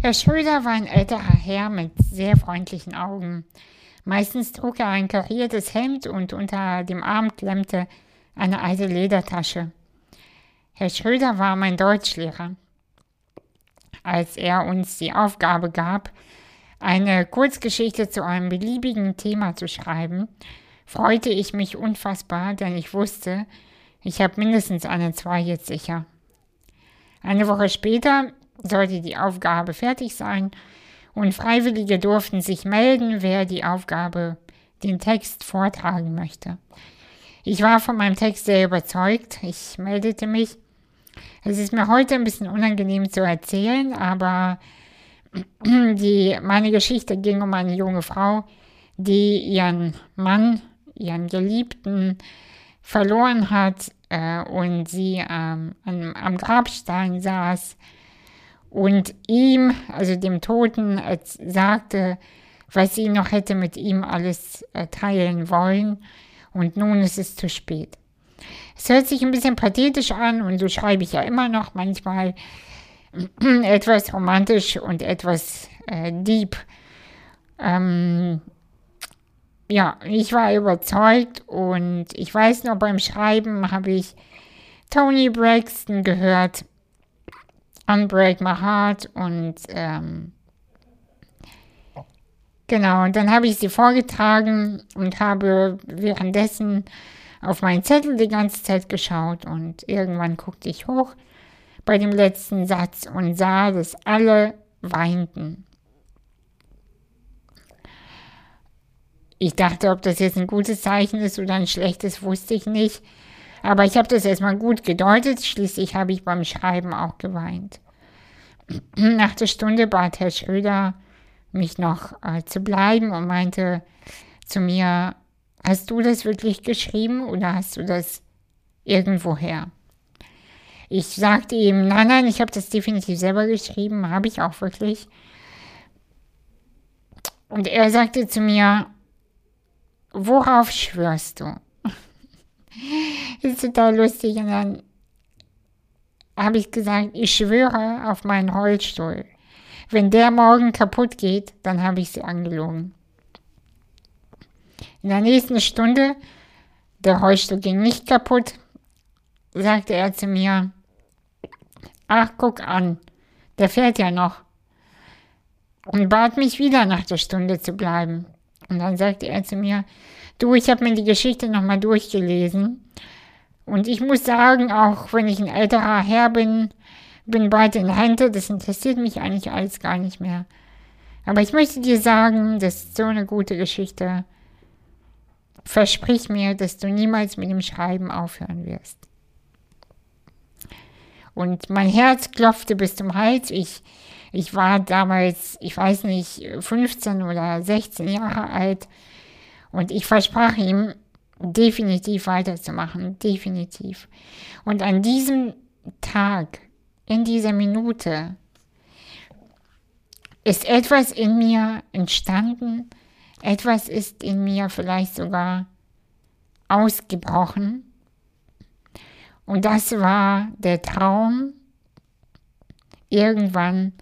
Herr Schröder war ein älterer Herr mit sehr freundlichen Augen. Meistens trug er ein kariertes Hemd und unter dem Arm klemmte eine alte Ledertasche. Herr Schröder war mein Deutschlehrer. Als er uns die Aufgabe gab, eine Kurzgeschichte zu einem beliebigen Thema zu schreiben, freute ich mich unfassbar, denn ich wusste, ich habe mindestens eine zwei jetzt sicher. Eine Woche später sollte die Aufgabe fertig sein und Freiwillige durften sich melden, wer die Aufgabe, den Text vortragen möchte. Ich war von meinem Text sehr überzeugt. Ich meldete mich. Es ist mir heute ein bisschen unangenehm zu erzählen, aber die, meine Geschichte ging um eine junge Frau, die ihren Mann, ihren Geliebten verloren hat äh, und sie ähm, am, am Grabstein saß und ihm, also dem Toten, sagte, was sie noch hätte mit ihm alles äh, teilen wollen. Und nun ist es zu spät. Es hört sich ein bisschen pathetisch an und so schreibe ich ja immer noch manchmal etwas romantisch und etwas äh, deep. Ähm, ja, ich war überzeugt und ich weiß noch, beim Schreiben habe ich Tony Braxton gehört Unbreak My Heart und ähm, genau, und dann habe ich sie vorgetragen und habe währenddessen auf meinen Zettel die ganze Zeit geschaut und irgendwann guckte ich hoch bei dem letzten Satz und sah, dass alle weinten. Ich dachte, ob das jetzt ein gutes Zeichen ist oder ein schlechtes, wusste ich nicht. Aber ich habe das erstmal gut gedeutet, schließlich habe ich beim Schreiben auch geweint. Nach der Stunde bat Herr Schröder mich noch äh, zu bleiben und meinte zu mir, hast du das wirklich geschrieben oder hast du das irgendwoher? Ich sagte ihm, nein, nein, ich habe das definitiv selber geschrieben, habe ich auch wirklich. Und er sagte zu mir, worauf schwörst du? Das ist total lustig. Und dann habe ich gesagt, ich schwöre auf meinen Rollstuhl. Wenn der morgen kaputt geht, dann habe ich sie angelogen. In der nächsten Stunde, der Rollstuhl ging nicht kaputt, sagte er zu mir, ach guck an, der fährt ja noch. Und bat mich wieder nach der Stunde zu bleiben. Und dann sagte er zu mir, du, ich habe mir die Geschichte nochmal durchgelesen und ich muss sagen, auch wenn ich ein älterer Herr bin, bin bald in Rente, das interessiert mich eigentlich alles gar nicht mehr. Aber ich möchte dir sagen, das ist so eine gute Geschichte. Versprich mir, dass du niemals mit dem Schreiben aufhören wirst. Und mein Herz klopfte bis zum Hals. Ich, ich war damals, ich weiß nicht, 15 oder 16 Jahre alt. Und ich versprach ihm, definitiv weiterzumachen, definitiv. Und an diesem Tag, in dieser Minute, ist etwas in mir entstanden, etwas ist in mir vielleicht sogar ausgebrochen. Und das war der Traum, irgendwann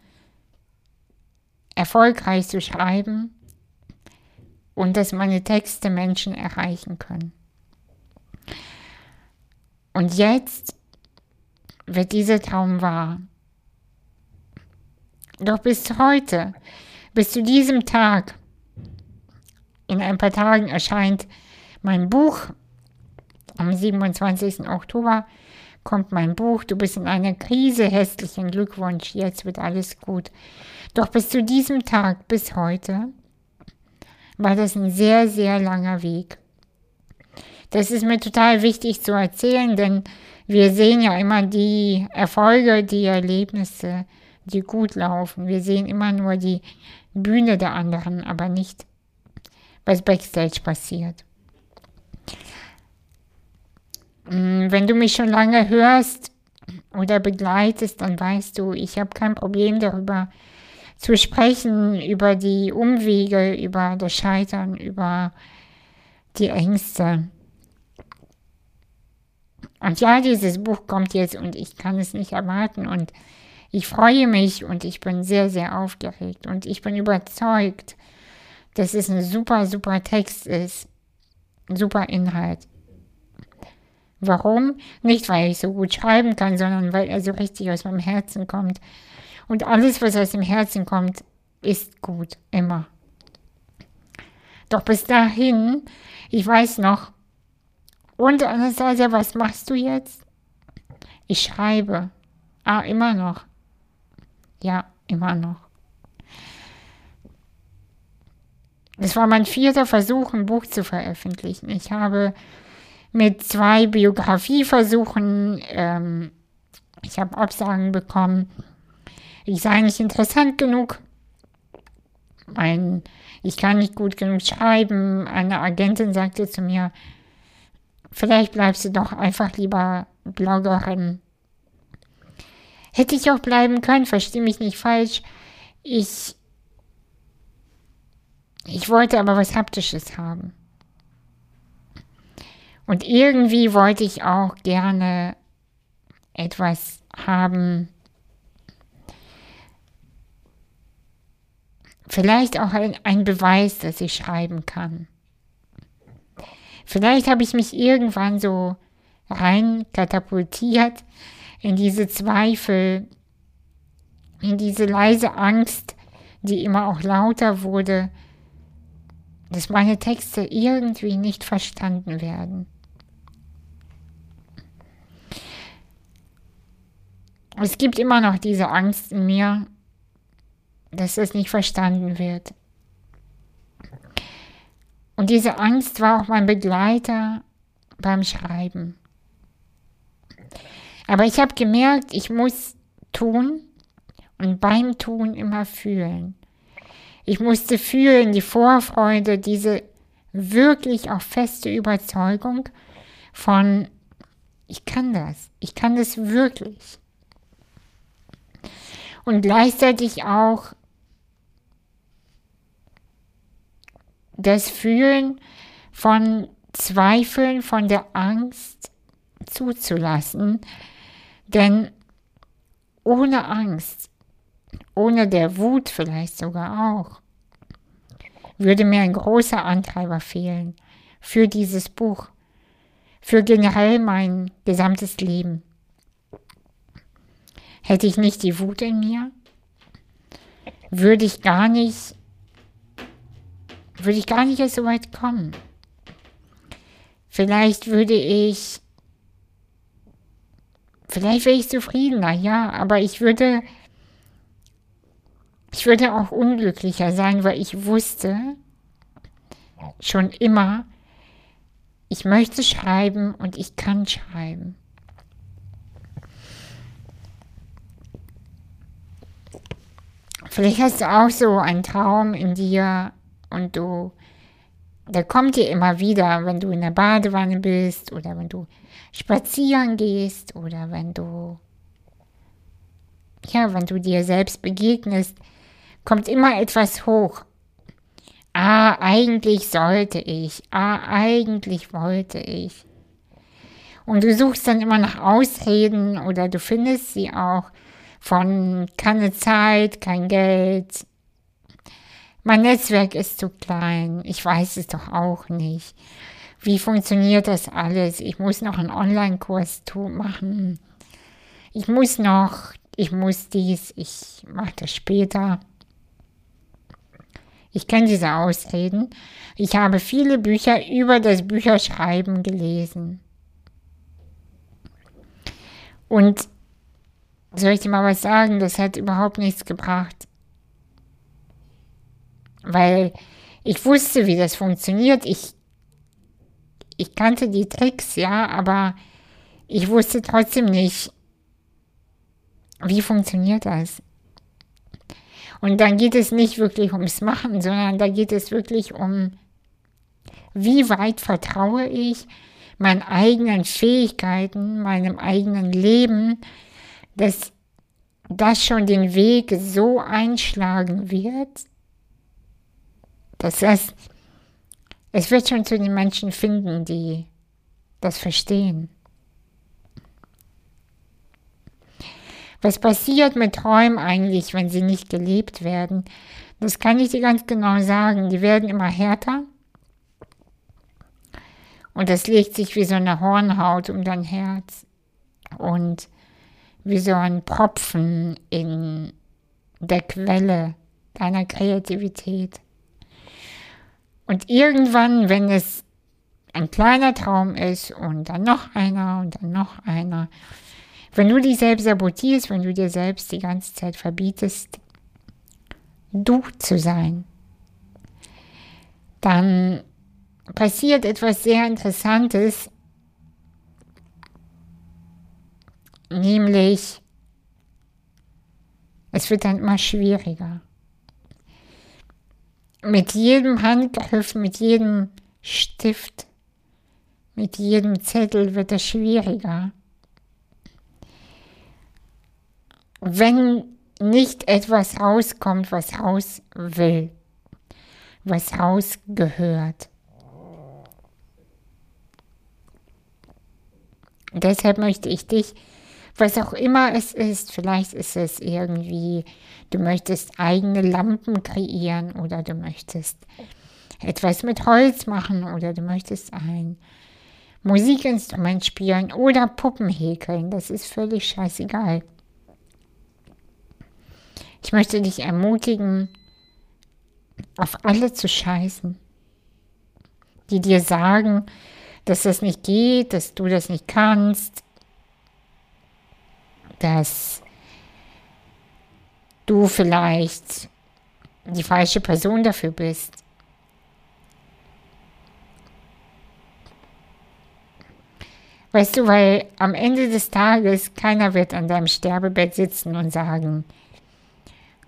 erfolgreich zu schreiben und dass meine Texte Menschen erreichen können. Und jetzt wird dieser Traum wahr. Doch bis heute, bis zu diesem Tag, in ein paar Tagen erscheint mein Buch. Am 27. Oktober kommt mein Buch. Du bist in einer Krise. Hässlichen Glückwunsch. Jetzt wird alles gut. Doch bis zu diesem Tag, bis heute, war das ein sehr, sehr langer Weg. Das ist mir total wichtig zu erzählen, denn wir sehen ja immer die Erfolge, die Erlebnisse, die gut laufen. Wir sehen immer nur die Bühne der anderen, aber nicht, was backstage passiert. Mm, wenn du mich schon lange hörst oder begleitest, dann weißt du, ich habe kein Problem darüber, zu sprechen über die Umwege, über das Scheitern, über die Ängste. Und ja, dieses Buch kommt jetzt und ich kann es nicht erwarten und Ich freue mich und ich bin sehr, sehr aufgeregt und ich bin überzeugt, dass es ein super, super Text ist. Super Inhalt. Warum? Nicht, weil ich so gut schreiben kann, sondern weil er so richtig aus meinem Herzen kommt. Und alles, was aus dem Herzen kommt, ist gut. Immer. Doch bis dahin, ich weiß noch, und Anastasia, was machst du jetzt? Ich schreibe. Ah, immer noch. Ja, immer noch. Es war mein vierter Versuch, ein Buch zu veröffentlichen. Ich habe mit zwei Biografieversuchen, ähm, ich habe Absagen bekommen. Ich sei nicht interessant genug. Mein, ich kann nicht gut genug schreiben. Eine Agentin sagte zu mir, vielleicht bleibst du doch einfach lieber Bloggerin. Hätte ich auch bleiben können, verstehe mich nicht falsch. Ich ich wollte aber was Haptisches haben. Und irgendwie wollte ich auch gerne etwas haben, vielleicht auch ein, Beweis, dass ich schreiben kann. Vielleicht habe ich mich irgendwann so rein katapultiert in diese Zweifel, in diese leise Angst, die immer auch lauter wurde, dass meine Texte irgendwie nicht verstanden werden. Es gibt immer noch diese Angst in mir, dass es nicht verstanden wird. Und diese Angst war auch mein Begleiter beim Schreiben. Aber ich habe gemerkt, ich muss tun und beim Tun immer fühlen. Ich musste fühlen die Vorfreude, diese wirklich auch feste Überzeugung von, ich kann das, ich kann das wirklich. Und gleichzeitig auch das Fühlen von Zweifeln, von der Angst zuzulassen. Denn ohne Angst ohne der Wut vielleicht sogar auch, würde mir ein großer Antreiber fehlen für dieses Buch, für generell mein gesamtes Leben. Hätte ich nicht die Wut in mir, würde ich gar nicht, würde ich gar nicht erst so weit kommen. Vielleicht würde ich, vielleicht wäre ich zufriedener, ja, aber ich würde ich würde auch unglücklicher sein, weil ich wusste schon immer, ich möchte schreiben und ich kann schreiben. Vielleicht hast du auch so einen Traum in dir und du, der kommt dir immer wieder, wenn du in der Badewanne bist oder wenn du spazieren gehst oder wenn du, ja, wenn du dir selbst begegnest kommt immer etwas hoch. Ah, eigentlich sollte ich. Ah, eigentlich wollte ich. Und du suchst dann immer nach Ausreden oder du findest sie auch von keine Zeit, kein Geld. Mein Netzwerk ist zu klein. Ich weiß es doch auch nicht. Wie funktioniert das alles? Ich muss noch einen Online-Kurs machen. Ich muss noch, ich muss dies, ich mache das später. Ich kenne diese Ausreden. Ich habe viele Bücher über das Bücherschreiben gelesen. Und soll ich dir mal was sagen? Das hat überhaupt nichts gebracht. Weil ich wusste, wie das funktioniert. Ich, ich kannte die Tricks, ja, aber ich wusste trotzdem nicht, wie funktioniert das. Und dann geht es nicht wirklich ums Machen, sondern da geht es wirklich um, wie weit vertraue ich meinen eigenen Fähigkeiten, meinem eigenen Leben, dass das schon den Weg so einschlagen wird, das, es wird schon zu den Menschen finden, die das verstehen. Was passiert mit Träumen eigentlich, wenn sie nicht gelebt werden? Das kann ich dir ganz genau sagen. Die werden immer härter. Und das legt sich wie so eine Hornhaut um dein Herz. Und wie so ein Propfen in der Quelle deiner Kreativität. Und irgendwann, wenn es ein kleiner Traum ist und dann noch einer und dann noch einer, wenn du dich selbst sabotierst, wenn du dir selbst die ganze Zeit verbietest, du zu sein, dann passiert etwas sehr Interessantes, nämlich es wird dann immer schwieriger. Mit jedem Handgriff, mit jedem Stift, mit jedem Zettel wird es schwieriger. Wenn nicht etwas rauskommt, was raus will, was rausgehört. Deshalb möchte ich dich was auch immer es ist. Vielleicht ist es irgendwie, du möchtest eigene Lampen kreieren oder du möchtest etwas mit Holz machen oder du möchtest ein Musikinstrument spielen oder Puppen häkeln. Das ist völlig scheißegal. Ich möchte dich ermutigen, auf alle zu scheißen, die dir sagen, dass das nicht geht, dass du das nicht kannst, dass du vielleicht die falsche Person dafür bist. Weißt du, weil am Ende des Tages keiner wird an deinem Sterbebett sitzen und sagen,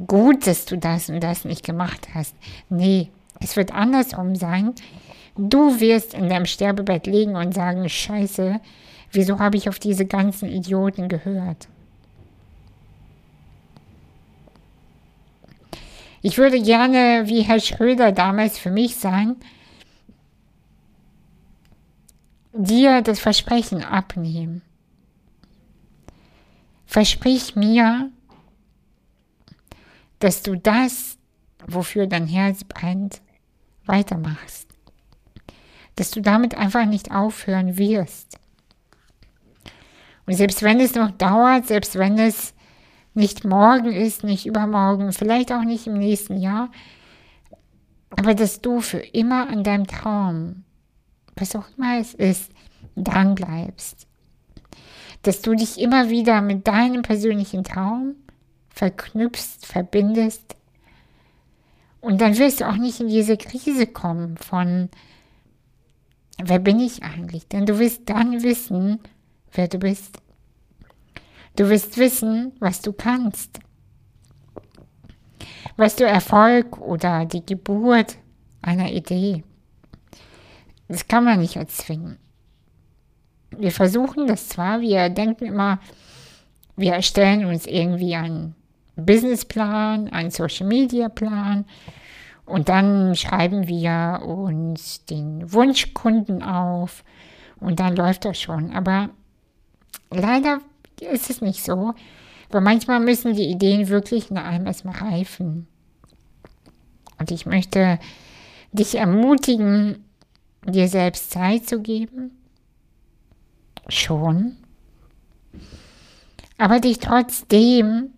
gut, dass du das und das nicht gemacht hast. Nee, es wird andersrum sein. Du wirst in deinem Sterbebett liegen und sagen, scheiße, wieso habe ich auf diese ganzen Idioten gehört? Ich würde gerne wie Herr Schröder damals für mich sein, dir das Versprechen abnehmen. Versprich mir, dass du das, wofür dein Herz brennt, weitermachst. Dass du damit einfach nicht aufhören wirst. Und selbst wenn es noch dauert, selbst wenn es nicht morgen ist, nicht übermorgen, vielleicht auch nicht im nächsten Jahr, aber dass du für immer an deinem Traum, was auch immer es ist, dran bleibst. Dass du dich immer wieder mit deinem persönlichen Traum verknüpfst, verbindest. Und dann wirst du auch nicht in diese Krise kommen von, wer bin ich eigentlich? Denn du wirst dann wissen, wer du bist. Du wirst wissen, was du kannst. Weißt du, Erfolg oder die Geburt einer Idee, das kann man nicht erzwingen. Wir versuchen das zwar, wir denken immer, wir erstellen uns irgendwie einen Businessplan, einen Social Media Plan und dann schreiben wir uns den Wunschkunden auf und dann läuft das schon. Aber leider ist es nicht so. Weil manchmal müssen die Ideen wirklich in einem erstmal reifen. Und ich möchte dich ermutigen, dir selbst Zeit zu geben. Schon. Aber dich trotzdem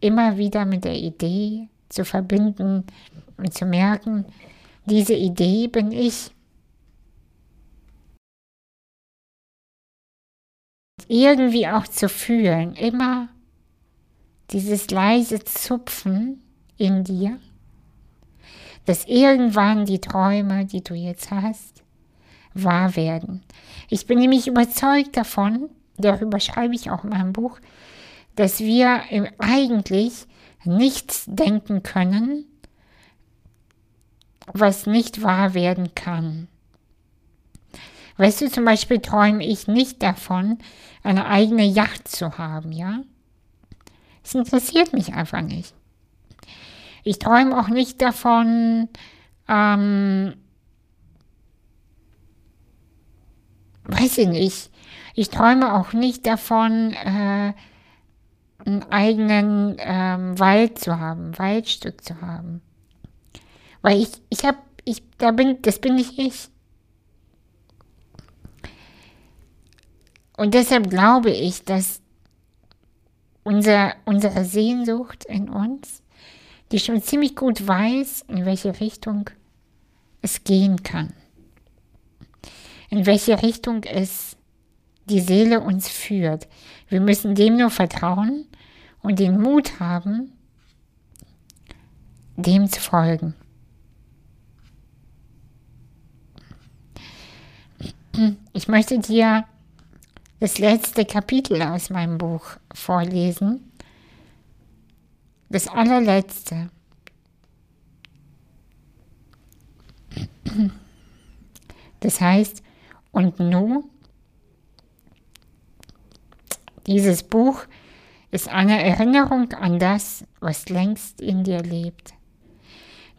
immer wieder mit der Idee zu verbinden und zu merken, diese Idee bin ich. Irgendwie auch zu fühlen, immer dieses leise Zupfen in dir, dass irgendwann die Träume, die du jetzt hast, wahr werden. Ich bin nämlich überzeugt davon, darüber schreibe ich auch in meinem Buch, dass wir eigentlich nichts denken können, was nicht wahr werden kann. Weißt du, zum Beispiel träume ich nicht davon, eine eigene Yacht zu haben, ja? Es interessiert mich einfach nicht. Ich träume auch nicht davon, ähm, weiß ich nicht. Ich träume auch nicht davon, äh, einen eigenen ähm, Wald zu haben, Waldstück zu haben. Weil ich, ich habe, ich, da bin, das bin nicht ich. Und deshalb glaube ich, dass unser, unsere Sehnsucht in uns, die schon ziemlich gut weiß, in welche Richtung es gehen kann, in welche Richtung es die Seele uns führt. Wir müssen dem nur vertrauen und den Mut haben, dem zu folgen. Ich möchte dir das letzte Kapitel aus meinem Buch vorlesen. Das allerletzte. Das heißt, und nun, dieses Buch ist eine Erinnerung an das, was längst in dir lebt.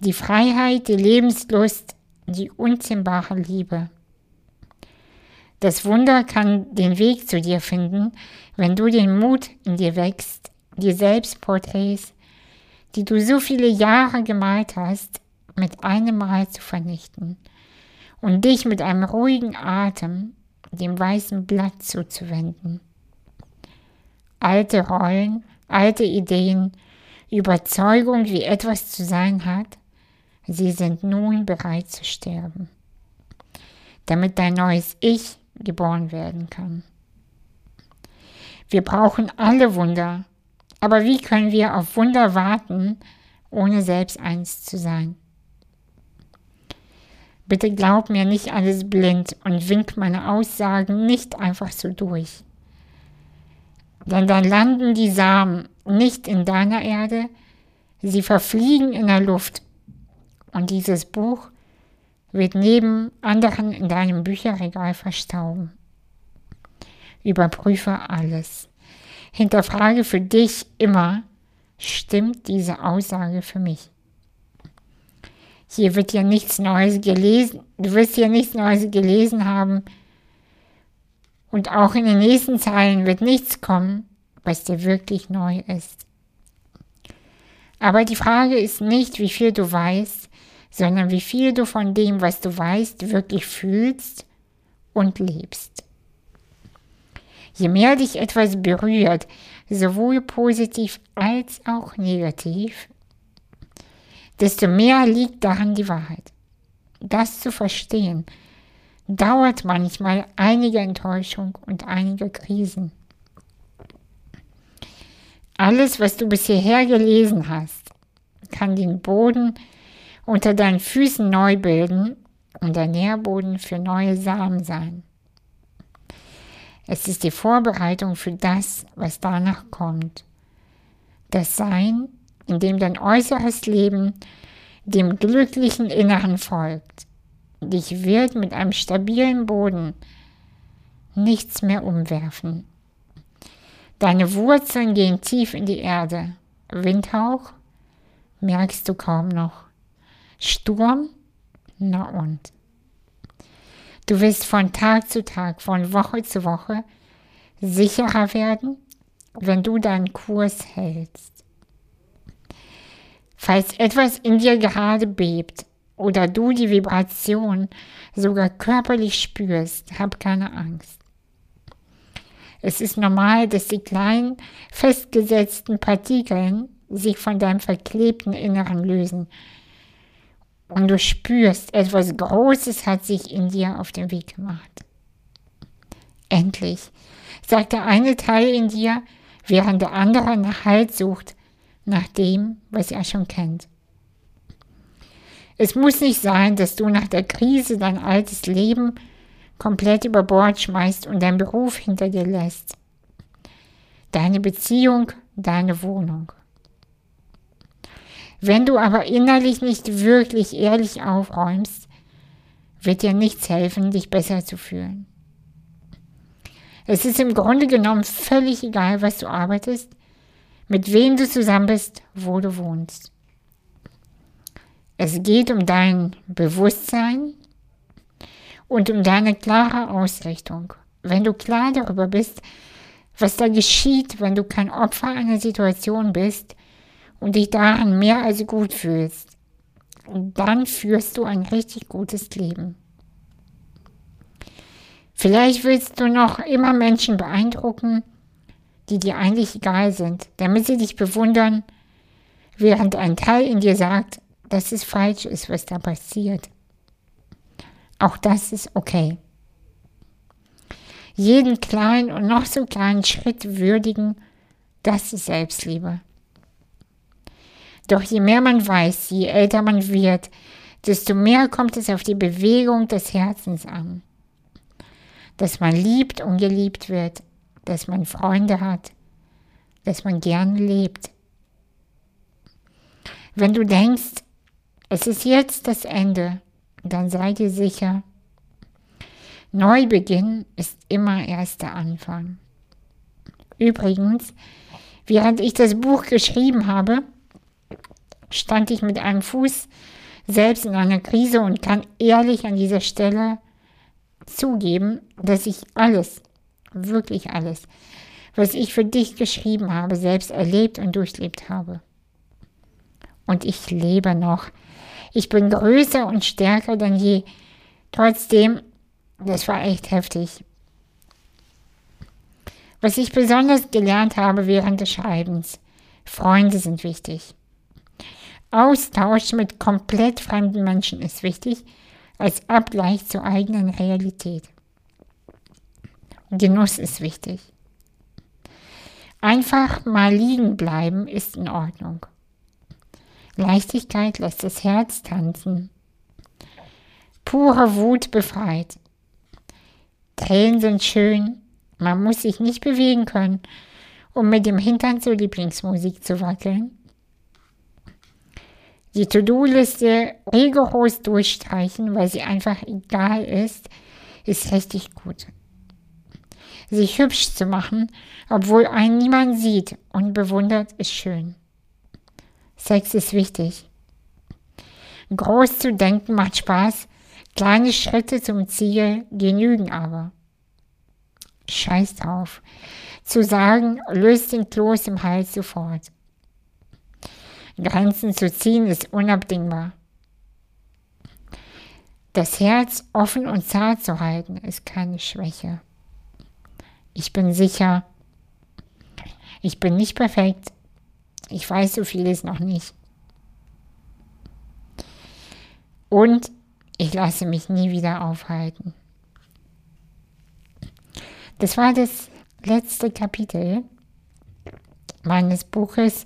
Die Freiheit, die Lebenslust, die unzähmbare Liebe. Das Wunder kann den Weg zu dir finden, wenn du den Mut in dir wächst, die Selbstporträts, die du so viele Jahre gemalt hast, mit einem Mal zu vernichten und dich mit einem ruhigen Atem dem weißen Blatt zuzuwenden. Alte Rollen, alte Ideen, Überzeugung, wie etwas zu sein hat, sie sind nun bereit zu sterben, damit dein neues Ich geboren werden kann. Wir brauchen alle Wunder, aber wie können wir auf Wunder warten, ohne selbst eins zu sein? Bitte glaub mir nicht alles blind und wink meine Aussagen nicht einfach so durch. Denn dann landen die Samen nicht in deiner Erde, sie verfliegen in der Luft. Und dieses Buch wird neben anderen in deinem Bücherregal verstauben. Überprüfe alles. Hinterfrage für dich immer, stimmt diese Aussage für mich? Hier wird ja nichts Neues gelesen, du wirst hier nichts Neues gelesen haben und auch in den nächsten Zeilen wird nichts kommen, was dir wirklich neu ist. Aber die Frage ist nicht, wie viel du weißt, sondern wie viel du von dem, was du weißt, wirklich fühlst und lebst. Je mehr dich etwas berührt, sowohl positiv als auch negativ, desto mehr liegt daran die Wahrheit. Das zu verstehen, dauert manchmal einige Enttäuschung und einige Krisen. Alles, was du bisher gelesen hast, kann den Boden unter deinen Füßen neu bilden und der Nährboden für neue Samen sein. Es ist die Vorbereitung für das, was danach kommt. Das Sein, in dem dein äußeres Leben dem glücklichen Inneren folgt. Dich wird mit einem stabilen Boden nichts mehr umwerfen. Deine Wurzeln gehen tief in die Erde. Windhauch merkst du kaum noch. Sturm? Na und? Du wirst von Tag zu Tag, von Woche zu Woche sicherer werden, wenn du deinen Kurs hältst. Falls etwas in dir gerade bebt oder du die Vibration sogar körperlich spürst, hab keine Angst. Es ist normal, dass die kleinen festgesetzten Partikeln sich von deinem verklebten Inneren lösen und du spürst, etwas Großes hat sich in dir auf den Weg gemacht. Endlich, sagt der eine Teil in dir, während der andere nach Halt sucht, nach dem, was er schon kennt. Es muss nicht sein, dass du nach der Krise dein altes Leben komplett über Bord schmeißt und deinen Beruf hinter dir lässt. Deine Beziehung, deine Wohnung. Wenn du aber innerlich nicht wirklich ehrlich aufräumst, wird dir nichts helfen, dich besser zu fühlen. Es ist im Grunde genommen völlig egal, was du arbeitest, mit wem du zusammen bist, wo du wohnst. Es geht um dein Bewusstsein und um deine klare Ausrichtung. Wenn du klar darüber bist, was da geschieht, wenn du kein Opfer einer Situation bist und dich daran mehr als gut fühlst. Und dann führst du ein richtig gutes Leben. Vielleicht willst du noch immer Menschen beeindrucken, die dir eigentlich egal sind, damit sie dich bewundern, während ein Teil in dir sagt, dass es falsch ist, was da passiert. Auch das ist okay. Jeden kleinen und noch so kleinen Schritt würdigen, das ist Selbstliebe. Doch je mehr man weiß, je älter man wird, desto mehr kommt es auf die Bewegung des Herzens an. Dass man liebt und geliebt wird, dass man Freunde hat, dass man gern lebt. Wenn du denkst, es ist jetzt das Ende, dann sei dir sicher, Neubeginn ist immer erst der Anfang. Übrigens, während ich das Buch geschrieben habe, stand ich mit einem Fuß selbst in einer Krise und kann ehrlich an dieser Stelle zugeben, dass ich alles, wirklich alles, was ich für dich geschrieben habe, selbst erlebt und durchlebt habe. Und ich lebe noch. Ich bin größer und stärker denn je. Trotzdem, das war echt heftig. Was ich besonders gelernt habe während des Schreibens, Freunde sind wichtig. Austausch mit komplett fremden Menschen ist wichtig als Abgleich zur eigenen Realität. Genuss ist wichtig. Einfach mal liegen bleiben ist in Ordnung. Leichtigkeit lässt das Herz tanzen. Pure Wut befreit. Tränen sind schön, man muss sich nicht bewegen können, um mit dem Hintern zur Lieblingsmusik zu wackeln die To-Do-Liste rigoros durchstreichen, weil sie einfach egal ist, ist richtig gut. Sich hübsch zu machen, obwohl einen niemand sieht und bewundert, ist schön. Sex ist wichtig. Groß zu denken macht Spaß, kleine Schritte zum Ziel genügen aber. Scheiß drauf. Zu sagen, löst den Kloß im Hals sofort. Grenzen zu ziehen ist unabdingbar. Das Herz offen und zart zu halten ist keine Schwäche. Ich bin sicher, ich bin nicht perfekt. Ich weiß so vieles noch nicht. Und ich lasse mich nie wieder aufhalten. Das war das letzte Kapitel meines Buches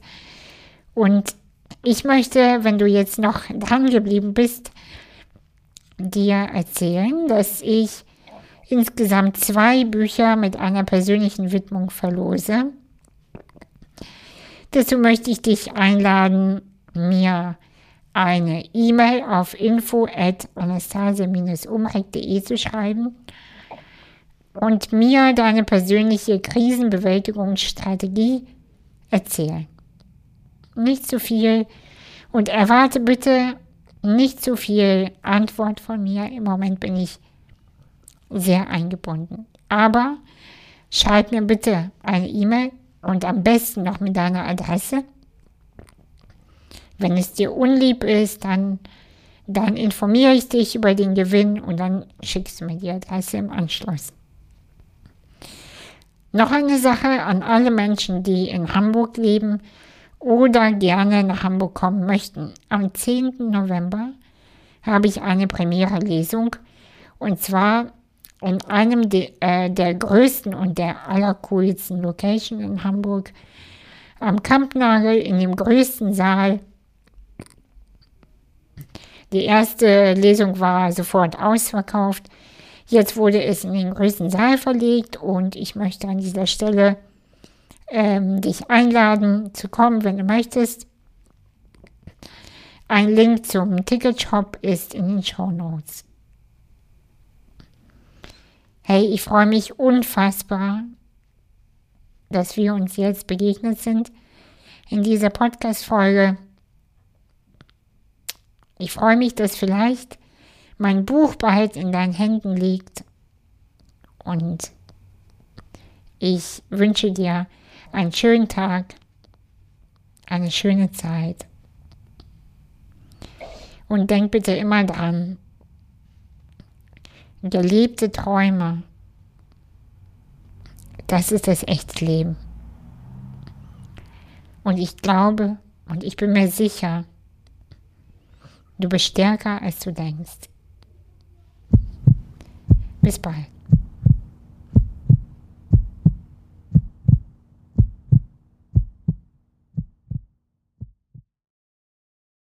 und ich möchte, wenn du jetzt noch dran geblieben bist, dir erzählen, dass ich insgesamt zwei Bücher mit einer persönlichen Widmung verlose. Dazu möchte ich dich einladen, mir eine E-Mail auf info at anastasia-umrecht.de zu schreiben und mir deine persönliche Krisenbewältigungsstrategie erzählen nicht zu viel und erwarte bitte nicht zu viel Antwort von mir. Im Moment bin ich sehr eingebunden. Aber schreib mir bitte eine E-Mail und am besten noch mit deiner Adresse. Wenn es dir unlieb ist, dann, dann informiere ich dich über den Gewinn und dann schickst du mir die Adresse im Anschluss. Noch eine Sache an alle Menschen, die in Hamburg leben oder gerne nach Hamburg kommen möchten. Am 10. November habe ich eine Premiere-Lesung und zwar in einem de, äh, der größten und der allercoolsten Location in Hamburg, am Kampnagel in dem größten Saal. Die erste Lesung war sofort ausverkauft. Jetzt wurde es in den größten Saal verlegt und ich möchte an dieser Stelle ähm, dich einladen zu kommen, wenn du möchtest. Ein Link zum Ticketshop ist in den Show Notes. Hey, ich freue mich unfassbar, dass wir uns jetzt begegnet sind in dieser Podcast-Folge. Ich freue mich, dass vielleicht mein Buch bald in deinen Händen liegt und Ich wünsche dir einen schönen Tag, eine schöne Zeit. Und denk bitte immer dran, gelebte Träume, das ist das echte Leben. Und ich glaube und ich bin mir sicher, du bist stärker, als du denkst. Bis bald.